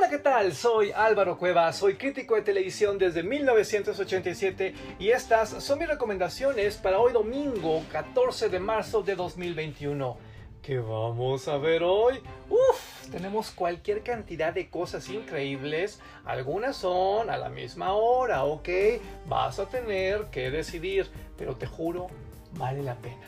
Hola, ¿qué tal? Soy Álvaro Cueva, soy crítico de televisión desde 1987 y estas son mis recomendaciones para hoy domingo 14 de marzo de 2021. ¿Qué vamos a ver hoy? Uf, tenemos cualquier cantidad de cosas increíbles. Algunas son a la misma hora, ¿ok? Vas a tener que decidir, pero te juro, vale la pena.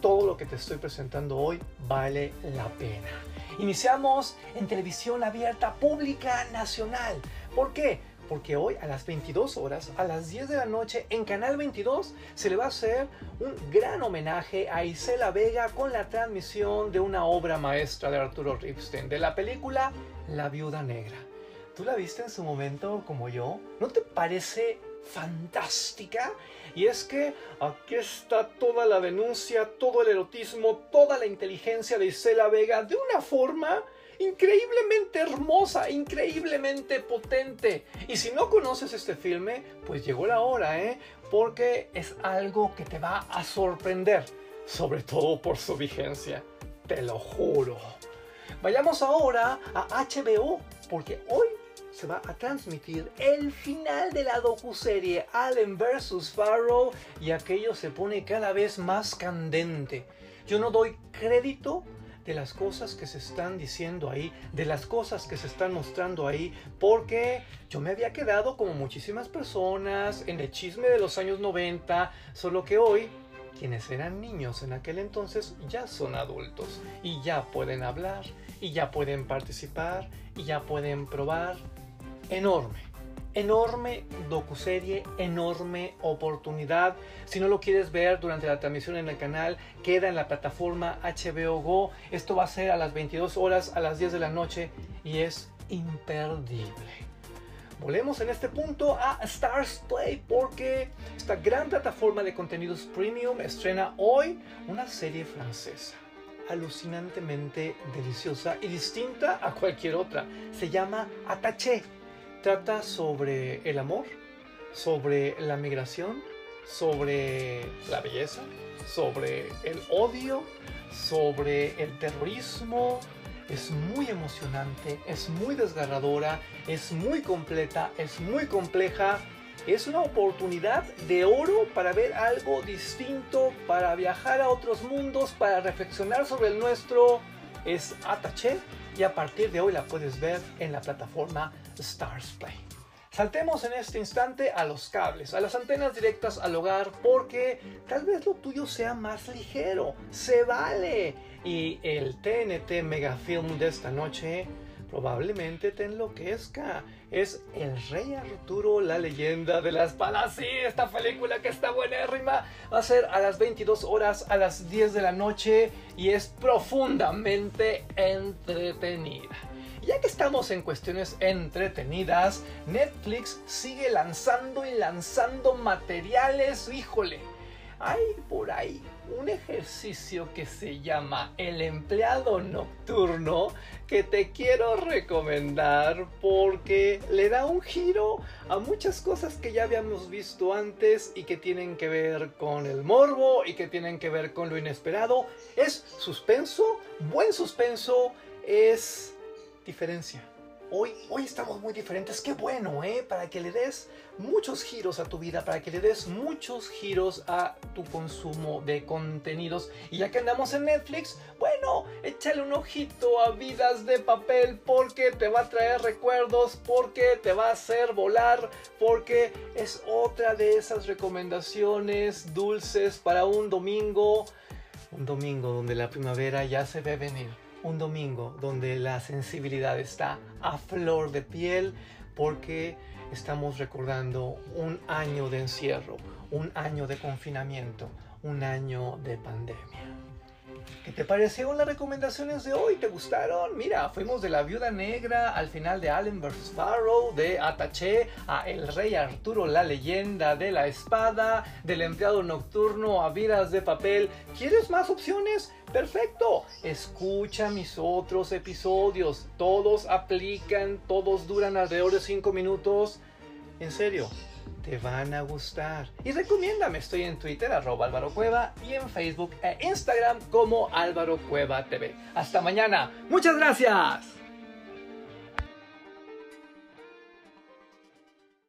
Todo lo que te estoy presentando hoy vale la pena. Iniciamos en televisión abierta pública nacional. ¿Por qué? Porque hoy a las 22 horas, a las 10 de la noche, en Canal 22 se le va a hacer un gran homenaje a Isela Vega con la transmisión de una obra maestra de Arturo Ripstein, de la película La Viuda Negra. ¿Tú la viste en su momento como yo? ¿No te parece fantástica? Y es que aquí está toda la denuncia, todo el erotismo, toda la inteligencia de Isela Vega de una forma increíblemente hermosa, increíblemente potente. Y si no conoces este filme, pues llegó la hora, ¿eh? Porque es algo que te va a sorprender, sobre todo por su vigencia. Te lo juro. Vayamos ahora a HBO, porque hoy se va a transmitir el final de la docuserie Allen vs. Farrow y aquello se pone cada vez más candente. Yo no doy crédito de las cosas que se están diciendo ahí, de las cosas que se están mostrando ahí, porque yo me había quedado como muchísimas personas en el chisme de los años 90, solo que hoy quienes eran niños en aquel entonces ya son adultos y ya pueden hablar y ya pueden participar y ya pueden probar enorme. Enorme docuserie, enorme oportunidad. Si no lo quieres ver durante la transmisión en el canal, queda en la plataforma HBO Go. Esto va a ser a las 22 horas, a las 10 de la noche y es imperdible. Volvemos en este punto a Stars Play porque esta gran plataforma de contenidos premium estrena hoy una serie francesa alucinantemente deliciosa y distinta a cualquier otra. Se llama Ataché trata sobre el amor, sobre la migración, sobre la belleza, sobre el odio, sobre el terrorismo. Es muy emocionante, es muy desgarradora, es muy completa, es muy compleja. Es una oportunidad de oro para ver algo distinto, para viajar a otros mundos, para reflexionar sobre el nuestro. Es Ataché y a partir de hoy la puedes ver en la plataforma Stars Play. Saltemos en este instante a los cables, a las antenas directas al hogar, porque tal vez lo tuyo sea más ligero, se vale. Y el TNT Megafilm de esta noche probablemente te enloquezca. Es El Rey Arturo, la leyenda de la espada. Sí, esta película que está buenérrima. Va a ser a las 22 horas, a las 10 de la noche y es profundamente entretenida. Ya que estamos en cuestiones entretenidas, Netflix sigue lanzando y lanzando materiales, híjole. Hay por ahí un ejercicio que se llama el empleado nocturno que te quiero recomendar porque le da un giro a muchas cosas que ya habíamos visto antes y que tienen que ver con el morbo y que tienen que ver con lo inesperado. Es suspenso, buen suspenso, es diferencia Hoy, hoy estamos muy diferentes, qué bueno, ¿eh? Para que le des muchos giros a tu vida, para que le des muchos giros a tu consumo de contenidos. Y ya que andamos en Netflix, bueno, échale un ojito a Vidas de Papel porque te va a traer recuerdos, porque te va a hacer volar, porque es otra de esas recomendaciones dulces para un domingo. Un domingo donde la primavera ya se ve venir un domingo donde la sensibilidad está a flor de piel porque estamos recordando un año de encierro, un año de confinamiento, un año de pandemia. ¿Qué te parecieron las recomendaciones de hoy? ¿Te gustaron? Mira, fuimos de la viuda negra al final de Allen vs. Farrow, de Ataché a El Rey Arturo, la leyenda de la espada, del empleado nocturno a vidas de papel. ¿Quieres más opciones? Perfecto, escucha mis otros episodios. Todos aplican, todos duran alrededor de 5 minutos. En serio, te van a gustar. Y recomiéndame, estoy en Twitter, arroba Álvaro Cueva, y en Facebook e Instagram como Álvaro Cueva TV. Hasta mañana. Muchas gracias.